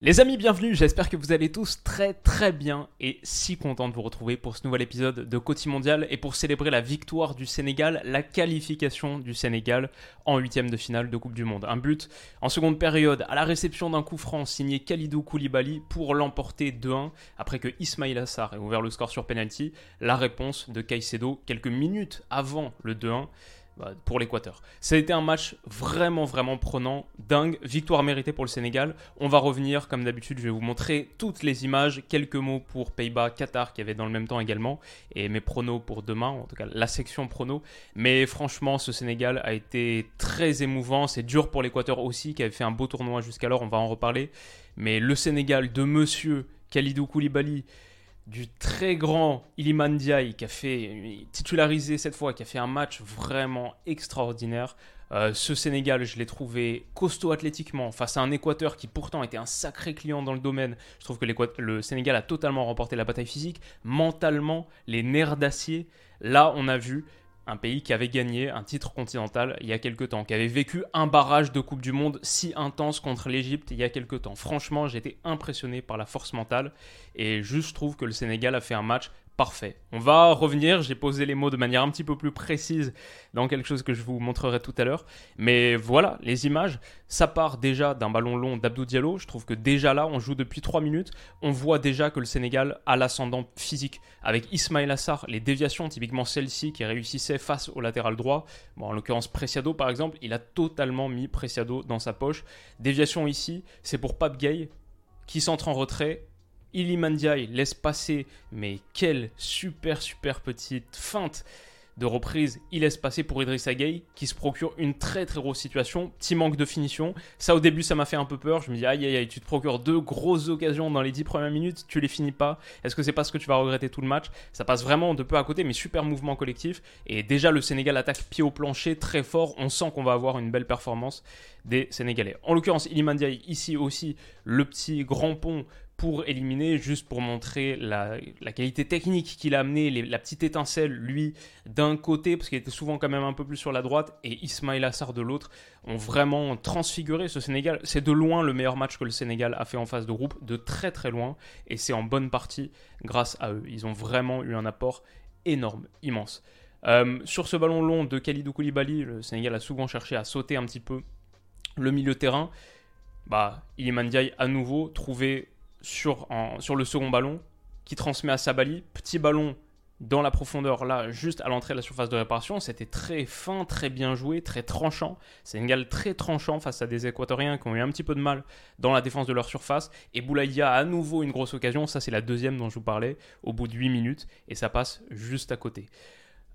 Les amis, bienvenue, j'espère que vous allez tous très très bien et si content de vous retrouver pour ce nouvel épisode de Côté Mondial et pour célébrer la victoire du Sénégal, la qualification du Sénégal en huitième de finale de Coupe du Monde. Un but en seconde période à la réception d'un coup franc signé Khalidou Koulibaly pour l'emporter 2-1 après que Ismail Assar ait ouvert le score sur penalty. La réponse de Caicedo quelques minutes avant le 2-1 bah, pour l'Équateur. Ça a été un match vraiment, vraiment prenant, dingue, victoire méritée pour le Sénégal. On va revenir, comme d'habitude, je vais vous montrer toutes les images, quelques mots pour Pays-Bas, Qatar, qui avait dans le même temps également, et mes pronos pour demain, en tout cas la section pronos. Mais franchement, ce Sénégal a été très émouvant, c'est dur pour l'Équateur aussi, qui avait fait un beau tournoi jusqu'alors, on va en reparler. Mais le Sénégal de monsieur Khalidou Koulibaly, du très grand Iliman Ndiaye qui a fait titularisé cette fois, qui a fait un match vraiment extraordinaire. Euh, ce Sénégal, je l'ai trouvé costaud athlétiquement face à un Équateur qui pourtant était un sacré client dans le domaine. Je trouve que le Sénégal a totalement remporté la bataille physique. Mentalement, les nerfs d'acier. Là, on a vu un pays qui avait gagné un titre continental il y a quelques temps, qui avait vécu un barrage de Coupe du Monde si intense contre l'Égypte il y a quelques temps. Franchement, j'étais impressionné par la force mentale et juste trouve que le Sénégal a fait un match Parfait. On va revenir, j'ai posé les mots de manière un petit peu plus précise dans quelque chose que je vous montrerai tout à l'heure. Mais voilà, les images, ça part déjà d'un ballon long d'Abdou Diallo. Je trouve que déjà là, on joue depuis 3 minutes. On voit déjà que le Sénégal a l'ascendant physique. Avec Ismail Assar, les déviations, typiquement celle-ci qui réussissait face au latéral droit. Bon, en l'occurrence, Preciado par exemple, il a totalement mis Preciado dans sa poche. Déviation ici, c'est pour Pape Gay qui s'entre en retrait Ilimandiaï laisse passer, mais quelle super super petite feinte de reprise il laisse passer pour Idrissa Gueye qui se procure une très très grosse situation, petit manque de finition. Ça au début ça m'a fait un peu peur, je me dis aïe aïe aïe, tu te procures deux grosses occasions dans les dix premières minutes, tu les finis pas. Est-ce que c'est parce que tu vas regretter tout le match? Ça passe vraiment de peu à côté mais super mouvement collectif et déjà le Sénégal attaque pied au plancher très fort, on sent qu'on va avoir une belle performance des Sénégalais. En l'occurrence Ilimandiaï ici aussi le petit grand pont pour éliminer, juste pour montrer la, qualité technique qu'il a amené, la petite étincelle, lui, d'un côté, parce qu'il était souvent quand même un peu plus sur la droite, et Ismail Assar de l'autre, ont vraiment transfiguré ce Sénégal. C'est de loin le meilleur match que le Sénégal a fait en phase de groupe, de très très loin, et c'est en bonne partie grâce à eux. Ils ont vraiment eu un apport énorme, immense. Euh, sur ce ballon long de Khalidou Koulibaly, le Sénégal a souvent cherché à sauter un petit peu le milieu terrain. Bah, Iliman à nouveau trouvé sur, sur le second ballon, qui transmet à Sabali. Petit ballon dans la profondeur, là, juste à l'entrée de la surface de réparation. C'était très fin, très bien joué, très tranchant. Sénégal très tranchant face à des Équatoriens qui ont eu un petit peu de mal dans la défense de leur surface. Et Boulaïdia a à nouveau une grosse occasion. Ça, c'est la deuxième dont je vous parlais, au bout de 8 minutes. Et ça passe juste à côté.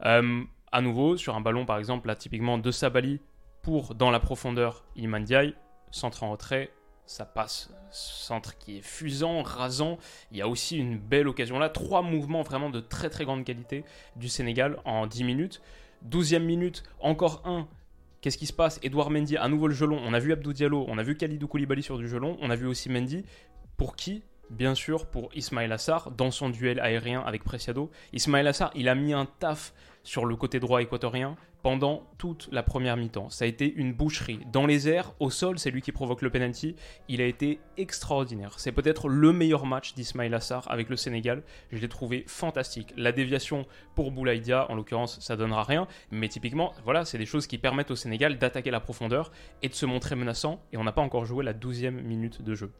Euh, à nouveau, sur un ballon, par exemple, là, typiquement de Sabali pour, dans la profondeur, Iman Diaye, centre en retrait, ça passe. Centre qui est fusant, rasant. Il y a aussi une belle occasion là. Trois mouvements vraiment de très très grande qualité du Sénégal en 10 minutes. 12e minute, encore un. Qu'est-ce qui se passe? Edouard Mendy, à nouveau le gelon. On a vu Abdou Diallo, on a vu Khalidou Koulibaly sur du gelon. On a vu aussi Mendy. Pour qui? Bien sûr, pour Ismail Assar, dans son duel aérien avec Preciado. Ismail Assar, il a mis un taf sur le côté droit équatorien pendant toute la première mi-temps. Ça a été une boucherie. Dans les airs, au sol, c'est lui qui provoque le penalty. Il a été extraordinaire. C'est peut-être le meilleur match d'Ismail Assar avec le Sénégal. Je l'ai trouvé fantastique. La déviation pour Boulaïdia, en l'occurrence, ça donnera rien. Mais typiquement, voilà, c'est des choses qui permettent au Sénégal d'attaquer la profondeur et de se montrer menaçant. Et on n'a pas encore joué la 12e minute de jeu.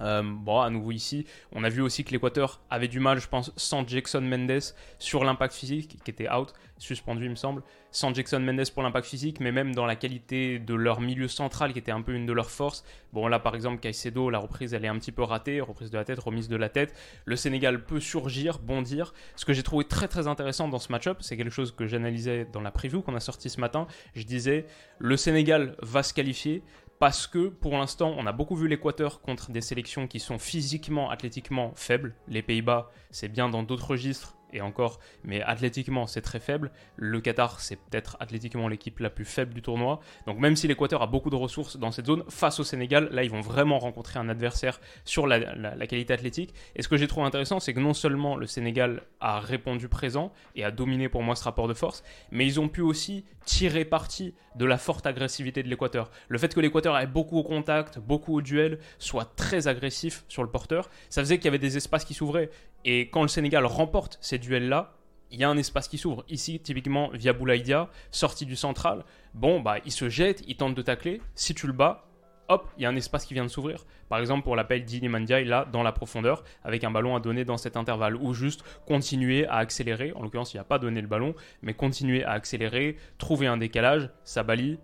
Euh, bon, à nouveau ici, on a vu aussi que l'Équateur avait du mal, je pense, sans Jackson Mendes sur l'impact physique, qui était out, suspendu, il me semble, sans Jackson Mendes pour l'impact physique, mais même dans la qualité de leur milieu central, qui était un peu une de leurs forces. Bon, là, par exemple, Caicedo, la reprise, elle est un petit peu ratée, reprise de la tête, remise de la tête. Le Sénégal peut surgir, bondir. Ce que j'ai trouvé très très intéressant dans ce match-up, c'est quelque chose que j'analysais dans la preview qu'on a sorti ce matin. Je disais, le Sénégal va se qualifier parce que pour l'instant, on a beaucoup vu l'Équateur contre des sélections qui sont physiquement, athlétiquement faibles. Les Pays-Bas, c'est bien dans d'autres registres, et encore, mais athlétiquement c'est très faible. Le Qatar c'est peut-être athlétiquement l'équipe la plus faible du tournoi. Donc même si l'Équateur a beaucoup de ressources dans cette zone, face au Sénégal, là ils vont vraiment rencontrer un adversaire sur la, qualité athlétique. Et ce que j'ai trouvé intéressant, c'est que non seulement le Sénégal a répondu présent et a dominé pour moi ce rapport de force, mais ils ont pu aussi tirer parti de la forte agressivité de l'Équateur. Le fait que l'Équateur ait beaucoup au contact, beaucoup au duel, soit très agressif sur le porteur, ça faisait qu'il y avait des espaces qui s'ouvraient. Et quand le Sénégal remporte ces duels-là, il y a un espace qui s'ouvre. Ici, typiquement, via Boulaïdia, sorti du central, bon, bah, il se jette, il tente de tacler. Si tu le bats, hop, il y a un espace qui vient de s'ouvrir. Par exemple, pour l'appel d'Inimandiaï, là, dans la profondeur, avec un ballon à donner dans cet intervalle, ou juste continuer à accélérer. En l'occurrence, il n'y a pas donné le ballon, mais continuer à accélérer, trouver un décalage, Sabali,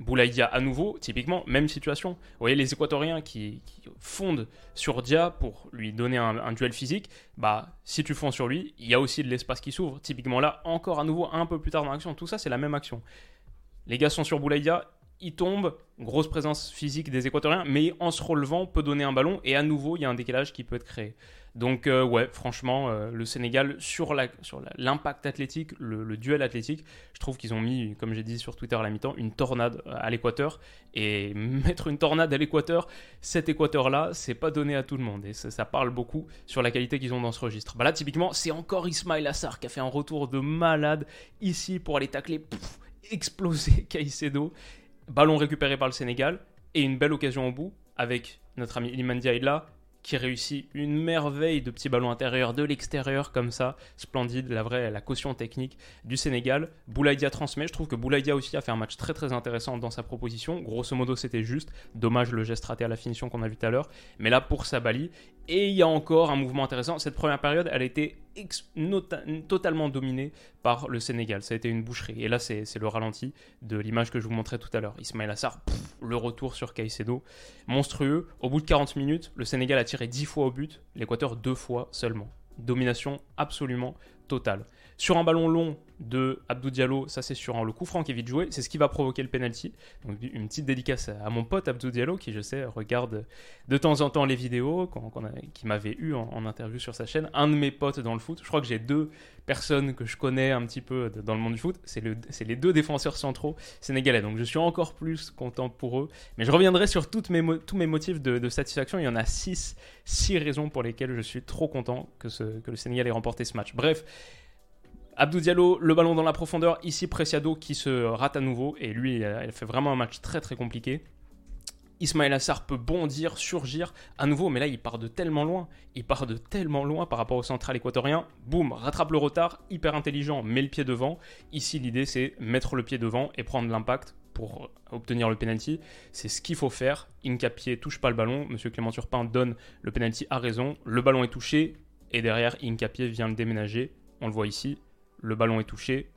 Boulaïdia à nouveau, typiquement, même situation. Vous voyez, les Équatoriens qui, fondent sur Dia pour lui donner un, duel physique, bah, si tu fonds sur lui, il y a aussi de l'espace qui s'ouvre. Typiquement là, encore à nouveau, un peu plus tard dans l'action, tout ça, c'est la même action. Les gars sont sur Boulaïdia, ils tombent, grosse présence physique des Équatoriens, mais en se relevant, peut donner un ballon, et à nouveau, il y a un décalage qui peut être créé. Donc euh, ouais, franchement, euh, le Sénégal sur l'impact athlétique, le, duel athlétique, je trouve qu'ils ont mis, comme j'ai dit sur Twitter à la mi-temps, une tornade à l'équateur. Et mettre une tornade à l'équateur, cet équateur-là, c'est pas donné à tout le monde. Et ça, parle beaucoup sur la qualité qu'ils ont dans ce registre. Bah là, typiquement, c'est encore Ismail Assar qui a fait un retour de malade ici pour aller tacler, exploser Caicedo. Ballon récupéré par le Sénégal et une belle occasion au bout avec notre ami Iliman là qui réussit une merveille de petits ballons intérieurs de l'extérieur comme ça, splendide, la vraie la caution technique du Sénégal. Boulaïdia transmet, je trouve que Boulaïdia aussi a fait un match très très intéressant dans sa proposition. Grosso modo, c'était juste, dommage le geste raté à la finition qu'on a vu tout à l'heure, mais là pour Sabali, et il y a encore un mouvement intéressant. Cette première période, elle été totalement dominée par le Sénégal. Ça a été une boucherie. Et là, c'est le ralenti de l'image que je vous montrais tout à l'heure. Ismail Assar, le retour sur Caicedo, monstrueux. Au bout de 40 minutes, le Sénégal a tiré 10 fois au but, l'Équateur deux fois seulement. Domination absolument totale. Sur un ballon long de Abdou Diallo, ça c'est sur le coup franc qui est vite joué, c'est ce qui va provoquer le penalty. Donc une petite dédicace à mon pote Abdou Diallo qui je sais regarde de temps en temps les vidéos, qui m'avait eu en, interview sur sa chaîne. Un de mes potes dans le foot, je crois que j'ai deux personnes que je connais un petit peu dans le monde du foot, c'est le, les deux défenseurs centraux sénégalais. Donc je suis encore plus content pour eux. Mais je reviendrai sur mes, tous mes motifs de, satisfaction. Il y en a six, six raisons pour lesquelles je suis trop content que le Sénégal ait remporté ce match. Bref. Abdou Diallo, le ballon dans la profondeur. Ici, Preciado qui se rate à nouveau. Et lui, il fait vraiment un match très très compliqué. Ismaël Assar peut bondir, surgir à nouveau, mais là il part de tellement loin, il part de tellement loin par rapport au central équatorien. Boum, rattrape le retard, hyper intelligent, met le pied devant. Ici l'idée c'est mettre le pied devant et prendre l'impact pour obtenir le penalty. C'est ce qu'il faut faire. Incapié touche pas le ballon, Monsieur Clément Turpin donne le penalty à raison. Le ballon est touché et derrière Incapié vient le déménager. On le voit ici, le ballon est touché,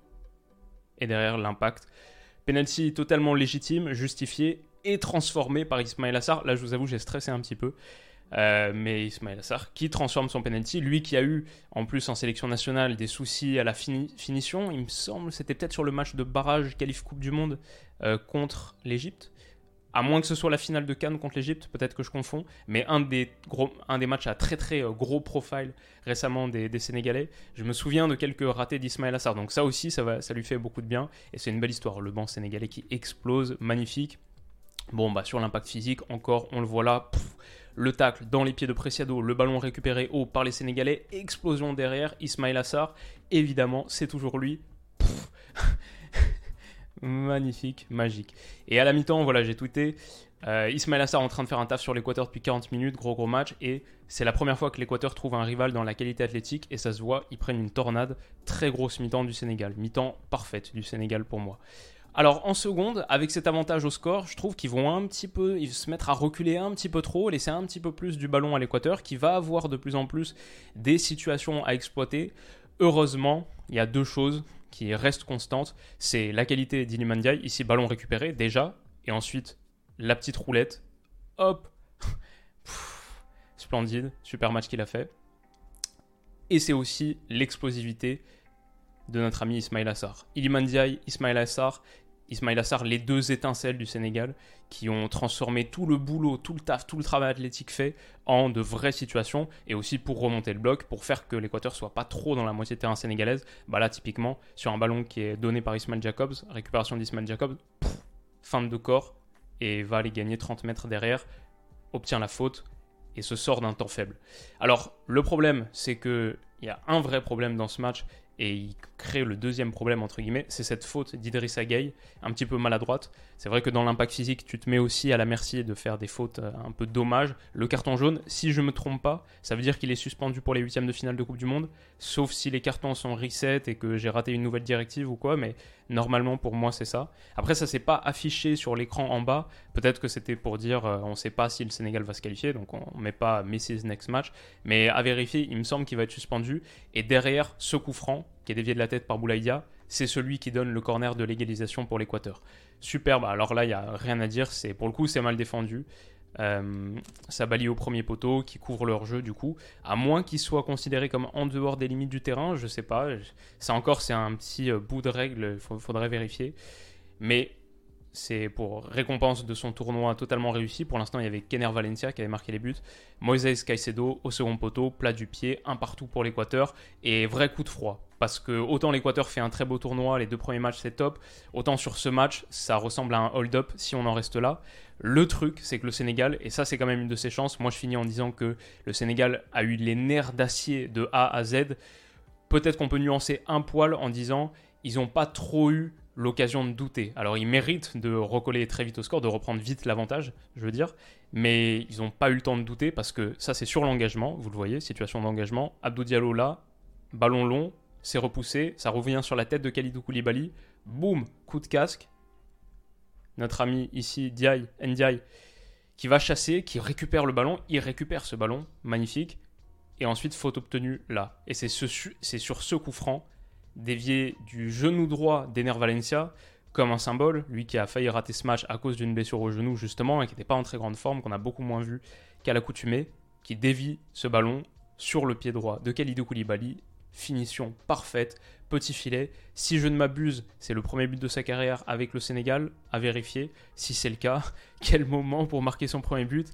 et derrière l'impact. Penalty totalement légitime, justifié et transformé par Ismail Assar. Là, je vous avoue, j'ai stressé un petit peu. Euh, mais Ismail Assar qui transforme son penalty, lui qui a eu en plus en sélection nationale des soucis à la finition, il me semble, c'était peut-être sur le match de barrage qualif Coupe du Monde euh, contre l'Égypte à moins que ce soit la finale de Cannes contre l'Egypte, peut-être que je confonds, mais un des, matchs à très très euh, gros profile récemment des, Sénégalais, je me souviens de quelques ratés d'Ismaël Assar. Donc ça aussi, ça, va, ça lui fait beaucoup de bien. Et c'est une belle histoire. Le banc sénégalais qui explose, magnifique. Bon, bah sur l'impact physique, encore, on le voit là. le tacle dans les pieds de Preciado, le ballon récupéré haut par les Sénégalais, explosion derrière, Ismaël Assar, évidemment, c'est toujours lui. Magnifique, magique. Et à la mi-temps, voilà, j'ai tweeté euh, Ismaël Assar en train de faire un taf sur l'Équateur depuis 40 minutes, gros gros match. Et c'est la première fois que l'Équateur trouve un rival dans la qualité athlétique. Et ça se voit, ils prennent une tornade. Très grosse mi-temps du Sénégal. Mi-temps parfaite du Sénégal pour moi. Alors en seconde, avec cet avantage au score, je trouve qu'ils vont un petit peu ils se mettre à reculer un petit peu trop, laisser un petit peu plus du ballon à l'Équateur, qui va avoir de plus en plus des situations à exploiter. Heureusement, il y a deux choses qui reste constante, c'est la qualité d'Ilimandiaï. Ici, ballon récupéré déjà, et ensuite la petite roulette. Hop Splendide, super match qu'il a fait. Et c'est aussi l'explosivité de notre ami Ismail Assar. Ilimandiaï, Ismail Assar, Ismail Assar, les deux étincelles du Sénégal, qui ont transformé tout le boulot, tout le taf, tout le travail athlétique fait en de vraies situations, et aussi pour remonter le bloc, pour faire que l'Équateur soit pas trop dans la moitié de terrain sénégalaise. Bah là, typiquement, sur un ballon qui est donné par Ismail Jacobs, récupération d'Ismail Jacobs, fin de corps, et va aller gagner 30 mètres derrière, obtient la faute, et se sort d'un temps faible. Alors, le problème, c'est que il y a un vrai problème dans ce match, et il crée le deuxième problème, entre guillemets, c'est cette faute d'Idrissa Gueye, un petit peu maladroite. C'est vrai que dans l'impact physique, tu te mets aussi à la merci de faire des fautes euh, un peu dommages. Le carton jaune, si je me trompe pas, ça veut dire qu'il est suspendu pour les huitièmes de finale de Coupe du Monde, sauf si les cartons sont reset et que j'ai raté une nouvelle directive ou quoi, mais normalement pour moi c'est ça. Après ça s'est pas affiché sur l'écran en bas, peut-être que c'était pour dire euh, on sait pas si le Sénégal va se qualifier, donc on met pas Messi's next match, mais à vérifier, il me semble qu'il va être suspendu, et derrière ce coup franc, qui est dévié de la tête par Boulaïdia, c'est celui qui donne le corner de l'égalisation pour l'Équateur. Superbe, alors là, il n'y a rien à dire, c'est pour le coup, c'est mal défendu. Euh, Sabali au premier poteau qui couvre leur jeu du coup, à moins qu'il soit considéré comme en dehors des limites du terrain, je sais pas. Ça encore, c'est un petit euh, bout de règle, il faudrait vérifier. Mais c'est pour récompense de son tournoi totalement réussi. Pour l'instant, il y avait Kenner Valencia qui avait marqué les buts, Moises Caicedo au second poteau, plat du pied, un partout pour l'Équateur et vrai coup de froid. Parce que autant l'Équateur fait un très beau tournoi, les deux premiers matchs c'est top, autant sur ce match ça ressemble à un hold-up si on en reste là. Le truc, c'est que le Sénégal, et ça c'est quand même une de ses chances, moi je finis en disant que le Sénégal a eu les nerfs d'acier de A à Z. Peut-être qu'on peut nuancer un poil en disant ils n'ont pas trop eu l'occasion de douter. Alors ils méritent de recoller très vite au score, de reprendre vite l'avantage, je veux dire, mais ils n'ont pas eu le temps de douter parce que ça c'est sur l'engagement, vous le voyez, situation d'engagement. Abdou Diallo là, ballon long, c'est repoussé, ça revient sur la tête de Khalidou Koulibaly, boum, coup de casque. Notre ami ici, Ndiaye, Ndiaye, qui va chasser, qui récupère le ballon, il récupère ce ballon, magnifique, et ensuite faute obtenue là. Et c'est sur ce coup franc dévié du genou droit d'Ener Valencia comme un symbole, lui qui a failli rater ce match à cause d'une blessure au genou justement et qui n'était pas en très grande forme, qu'on a beaucoup moins vu qu'à l'accoutumée, qui dévie ce ballon sur le pied droit de Khalidou Koulibaly. Finition parfaite, petit filet. Si je ne m'abuse, c'est le premier but de sa carrière avec le Sénégal, à vérifier. Si c'est le cas, quel moment pour marquer son premier but?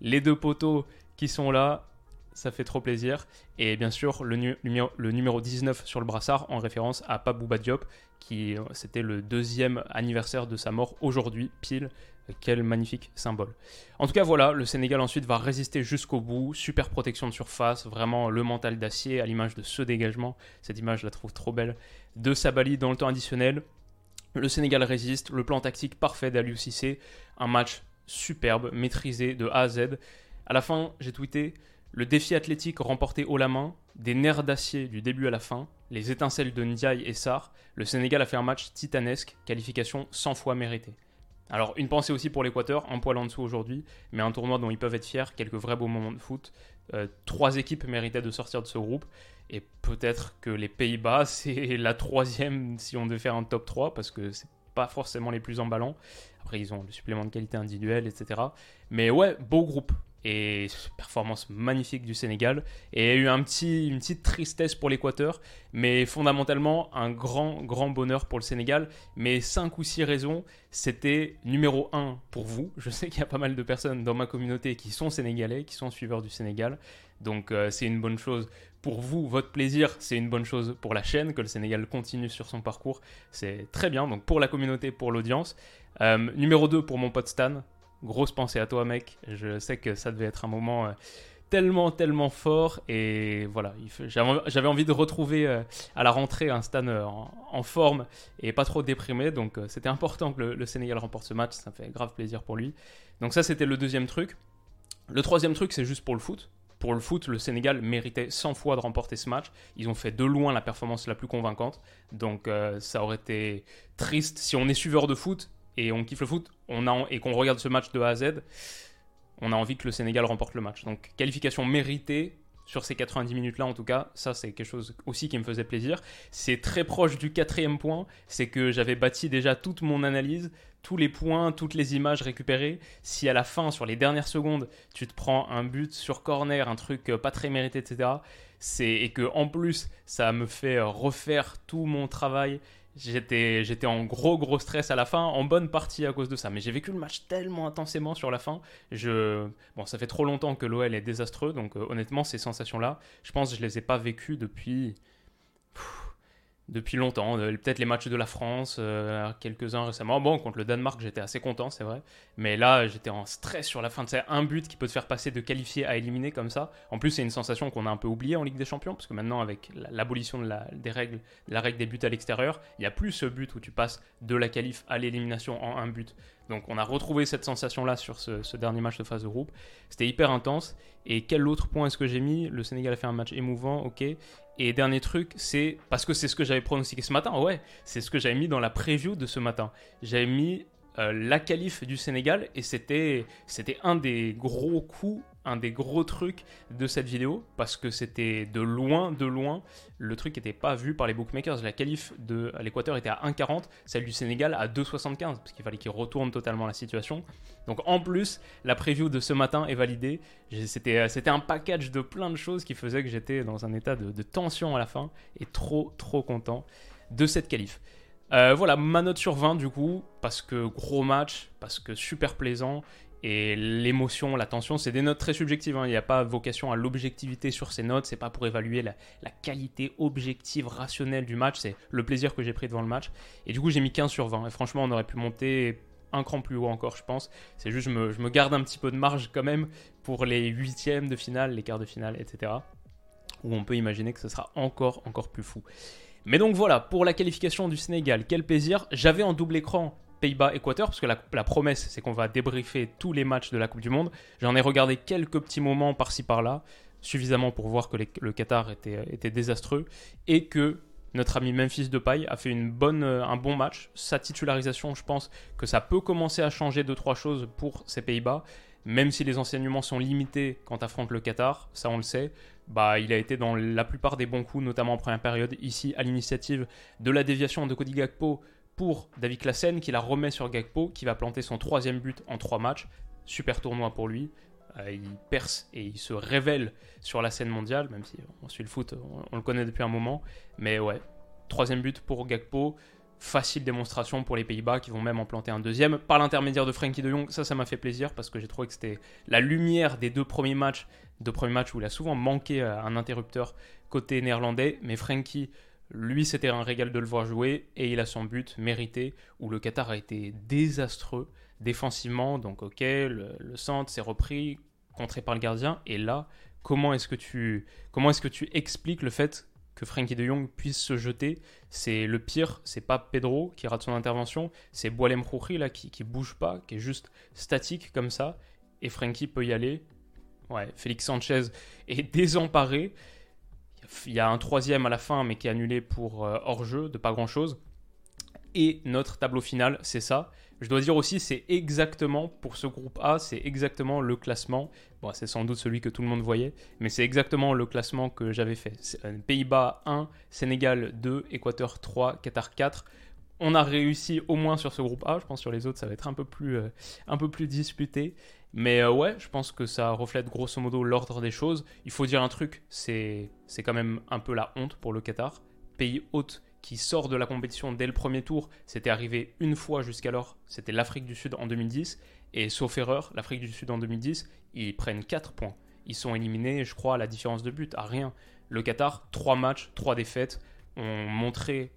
Les deux poteaux qui sont là, ça fait trop plaisir. Et bien sûr, le, numéro, le numéro 19 sur le brassard en référence à Pabou Diop, qui euh, c'était le deuxième anniversaire de sa mort aujourd'hui, pile. Quel magnifique symbole. En tout cas, voilà, le Sénégal ensuite va résister jusqu'au bout. Super protection de surface, vraiment le mental d'acier à l'image de ce dégagement. Cette image, je la trouve trop belle. De Sabali dans le temps additionnel. Le Sénégal résiste. Le plan tactique parfait d'Aliou Cissé. Un match superbe, maîtrisé de A à Z. À la fin, j'ai tweeté le défi athlétique remporté haut la main, des nerfs d'acier du début à la fin, les étincelles de Ndiaye et Sar, le Sénégal a fait un match titanesque, qualification 100 fois méritée. Alors une pensée aussi pour l'Équateur, un poil en dessous aujourd'hui, mais un tournoi dont ils peuvent être fiers, quelques vrais beaux moments de foot. Euh, trois équipes méritaient de sortir de ce groupe, et peut-être que les Pays-Bas, c'est la troisième si on devait faire un top 3, parce que c'est pas forcément les plus emballants. Après, ils ont le supplément de qualité individuelle, etc. Mais ouais, beau groupe et performance magnifique du Sénégal. Et il y a eu un petit, une petite tristesse pour l'Équateur, mais fondamentalement un grand, grand bonheur pour le Sénégal. Mais cinq ou six raisons, c'était numéro un pour vous. Je sais qu'il y a pas mal de personnes dans ma communauté qui sont sénégalais, qui sont suiveurs du Sénégal. Donc euh, c'est une bonne chose pour vous, votre plaisir, c'est une bonne chose pour la chaîne, que le Sénégal continue sur son parcours. C'est très bien, donc pour la communauté, pour l'audience. Euh, numéro 2 pour mon pote Stan, grosse pensée à toi, mec. Je sais que ça devait être un moment euh, tellement, tellement fort. Et voilà, j'avais envie de retrouver euh, à la rentrée un Stan euh, en, forme et pas trop déprimé. Donc c'était important que le, Sénégal remporte ce match. Ça fait grave plaisir pour lui. Donc ça, c'était le deuxième truc. Le troisième truc, c'est juste pour le foot. Pour le foot, le Sénégal méritait 100 fois de remporter ce match. Ils ont fait de loin la performance la plus convaincante. Donc ça aurait été triste. Si on est suiveur de foot, et on kiffe le foot on a, et qu'on regarde ce match de A à Z, on a envie que le Sénégal remporte le match. Donc qualification méritée sur ces 90 minutes-là, en tout cas, ça c'est quelque chose aussi qui me faisait plaisir. C'est très proche du quatrième point, c'est que j'avais bâti déjà toute mon analyse, tous les points, toutes les images récupérées. Si à la fin, sur les dernières secondes, tu te prends un but sur corner, un truc pas très mérité, etc., et que en plus ça me fait refaire tout mon travail J'étais, en gros gros stress à la fin, en bonne partie à cause de ça. Mais j'ai vécu le match tellement intensément sur la fin. Je, bon, ça fait trop longtemps que l'OL est désastreux, donc euh, honnêtement, ces sensations-là, je pense que je les ai pas vécues depuis depuis longtemps. Euh, peut-être les matchs de la France, euh, quelques-uns récemment. Bon, contre le Danemark, j'étais assez content, c'est vrai. Mais là, j'étais en stress sur la fin. C'est un but qui peut te faire passer de qualifier à éliminer comme ça. En plus, c'est une sensation qu'on a un peu oubliée en Ligue des Champions, parce que maintenant, avec l'abolition de la, des règles, la règle des buts à l'extérieur, il n'y a plus ce but où tu passes de la qualif à l'élimination en un but. Donc on a retrouvé cette sensation-là sur ce, dernier match de phase de groupe. C'était hyper intense. Et quel autre point est-ce que j'ai mis? Le Sénégal a fait un match émouvant, ok. Et dernier truc, c'est parce que c'est ce que j'avais pronostiqué ce matin. Ouais, c'est ce que j'avais mis dans la preview de ce matin. J'avais mis euh, la qualif du Sénégal et c'était c'était un des gros coups, un des gros trucs de cette vidéo parce que c'était de loin, de loin, le truc n'était pas vu par les bookmakers. La qualif de l'Équateur était à 1,40, celle du Sénégal à 2,75 parce qu'il fallait qu'il retourne totalement la situation. Donc en plus, la preview de ce matin est validée. C'était c'était un package de plein de choses qui faisait que j'étais dans un état de, de tension à la fin et trop trop content de cette qualif. Euh, voilà, ma note sur 20 du coup, parce que gros match, parce que super plaisant, et l'émotion, la tension, c'est des notes très subjectives. Hein. Il n'y a pas vocation à l'objectivité sur ces notes. C'est pas pour évaluer la, qualité objective, rationnelle du match. C'est le plaisir que j'ai pris devant le match. Et du coup, j'ai mis 15 sur 20. Et franchement, on aurait pu monter un cran plus haut encore, je pense. C'est juste, je me, je me garde un petit peu de marge quand même pour les huitièmes de finale, les quarts de finale, etc. Où on peut imaginer que ce sera encore, encore plus fou. Mais donc voilà, pour la qualification du Sénégal, quel plaisir. J'avais en double écran Pays-Bas-Équateur, parce que la, promesse, c'est qu'on va débriefer tous les matchs de la Coupe du Monde. J'en ai regardé quelques petits moments par-ci par-là, suffisamment pour voir que le Qatar était, désastreux, et que notre ami Memphis Depay a fait euh, un bon match. Sa titularisation, je pense que ça peut commencer à changer deux trois choses pour ces Pays-Bas même si les enseignements sont limités quand affronte le Qatar, ça on le sait, bah, il a été dans la plupart des bons coups, notamment en première période, ici à l'initiative de la déviation de Cody Gakpo pour David Klassen, qui la remet sur Gakpo, qui va planter son troisième but en trois matchs. Super tournoi pour lui. Euh, il perce et il se révèle sur la scène mondiale, même si on suit le foot, on le connaît depuis un moment. Mais ouais, troisième but pour Gakpo facile démonstration pour les Pays-Bas qui vont même en planter un deuxième par l'intermédiaire de Frankie de Jong. Ça, ça m'a fait plaisir parce que j'ai trouvé que c'était la lumière des deux premiers matchs, deux premiers matchs où il a souvent manqué un interrupteur côté néerlandais, mais Frankie, lui, c'était un régal de le voir jouer et il a son but mérité où le Qatar a été désastreux défensivement. Donc, ok, le, le centre s'est repris, contré par le gardien, et là, comment est-ce que tu comment est-ce que tu expliques le fait que Frankie de Jong puisse se jeter? C'est le pire, c'est pas Pedro qui rate son intervention, c'est Boalem Khoury là qui, qui bouge pas, qui est juste statique comme ça, et Frankie peut y aller. Ouais, Félix Sanchez est désemparé. Il y a un troisième à la fin, mais qui est annulé pour euh, hors-jeu, de pas grand-chose. Et notre tableau final, c'est ça. Je dois dire aussi, c'est exactement, pour ce groupe A, c'est exactement le classement. Bon, c'est sans doute celui que tout le monde voyait, mais c'est exactement le classement que j'avais fait. Euh, Pays-Bas 1, Sénégal 2, Équateur 3, Qatar 4. On a réussi au moins sur ce groupe A. Je pense sur les autres, ça va être un peu plus, euh, disputé. Mais euh, ouais, je pense que ça reflète grosso modo l'ordre des choses. Il faut dire un truc, c'est quand même un peu la honte pour le Qatar. Pays hôte qui sort de la compétition dès le premier tour. C'était arrivé une fois jusqu'alors, c'était l'Afrique du Sud en 2010. Et sauf erreur, l'Afrique du Sud en 2010, ils prennent 4 points. Ils sont éliminés, je crois, à la différence de but, à rien. Le Qatar, 3 matchs, 3 défaites, ont montré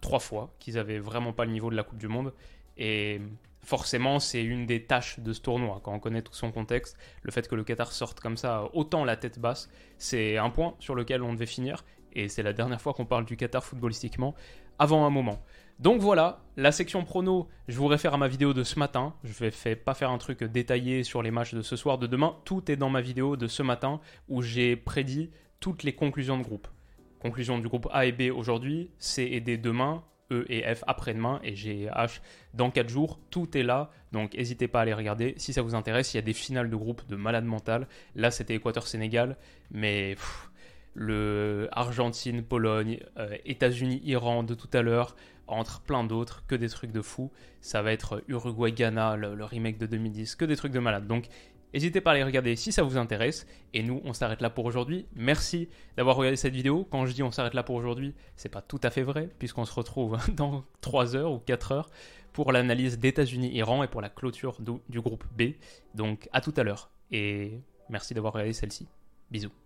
3 fois qu'ils n'avaient vraiment pas le niveau de la Coupe du Monde. Et forcément, c'est une des tâches de ce tournoi. Quand on connaît tout son contexte, le fait que le Qatar sorte comme ça, autant la tête basse, c'est un point sur lequel on devait finir et c'est la dernière fois qu'on parle du Qatar footballistiquement avant un moment. Donc voilà, la section prono, je vous réfère à ma vidéo de ce matin. Je vais fait pas faire un truc détaillé sur les matchs de ce soir, de demain. Tout est dans ma vidéo de ce matin où j'ai prédit toutes les conclusions de groupe. Conclusion du groupe A et B aujourd'hui, C et D demain, E et F après-demain et G et H dans 4 jours. Tout est là, donc n'hésitez pas à aller regarder. Si ça vous intéresse, il y a des finales de groupe de malade mental. Là, c'était Équateur-Sénégal, mais le Argentine, Pologne, euh, États-Unis, Iran de tout à l'heure, entre plein d'autres, que des trucs de fou. Ça va être Uruguay-Ghana, le, remake de 2010, que des trucs de malade. Donc N'hésitez pas à les regarder si ça vous intéresse. Et nous, on s'arrête là pour aujourd'hui. Merci d'avoir regardé cette vidéo. Quand je dis on s'arrête là pour aujourd'hui, c'est pas tout à fait vrai, puisqu'on se retrouve dans 3 heures ou 4 heures pour l'analyse d'États-Unis-Iran et pour la clôture du, du groupe B. Donc à tout à l'heure. Et merci d'avoir regardé celle-ci. Bisous.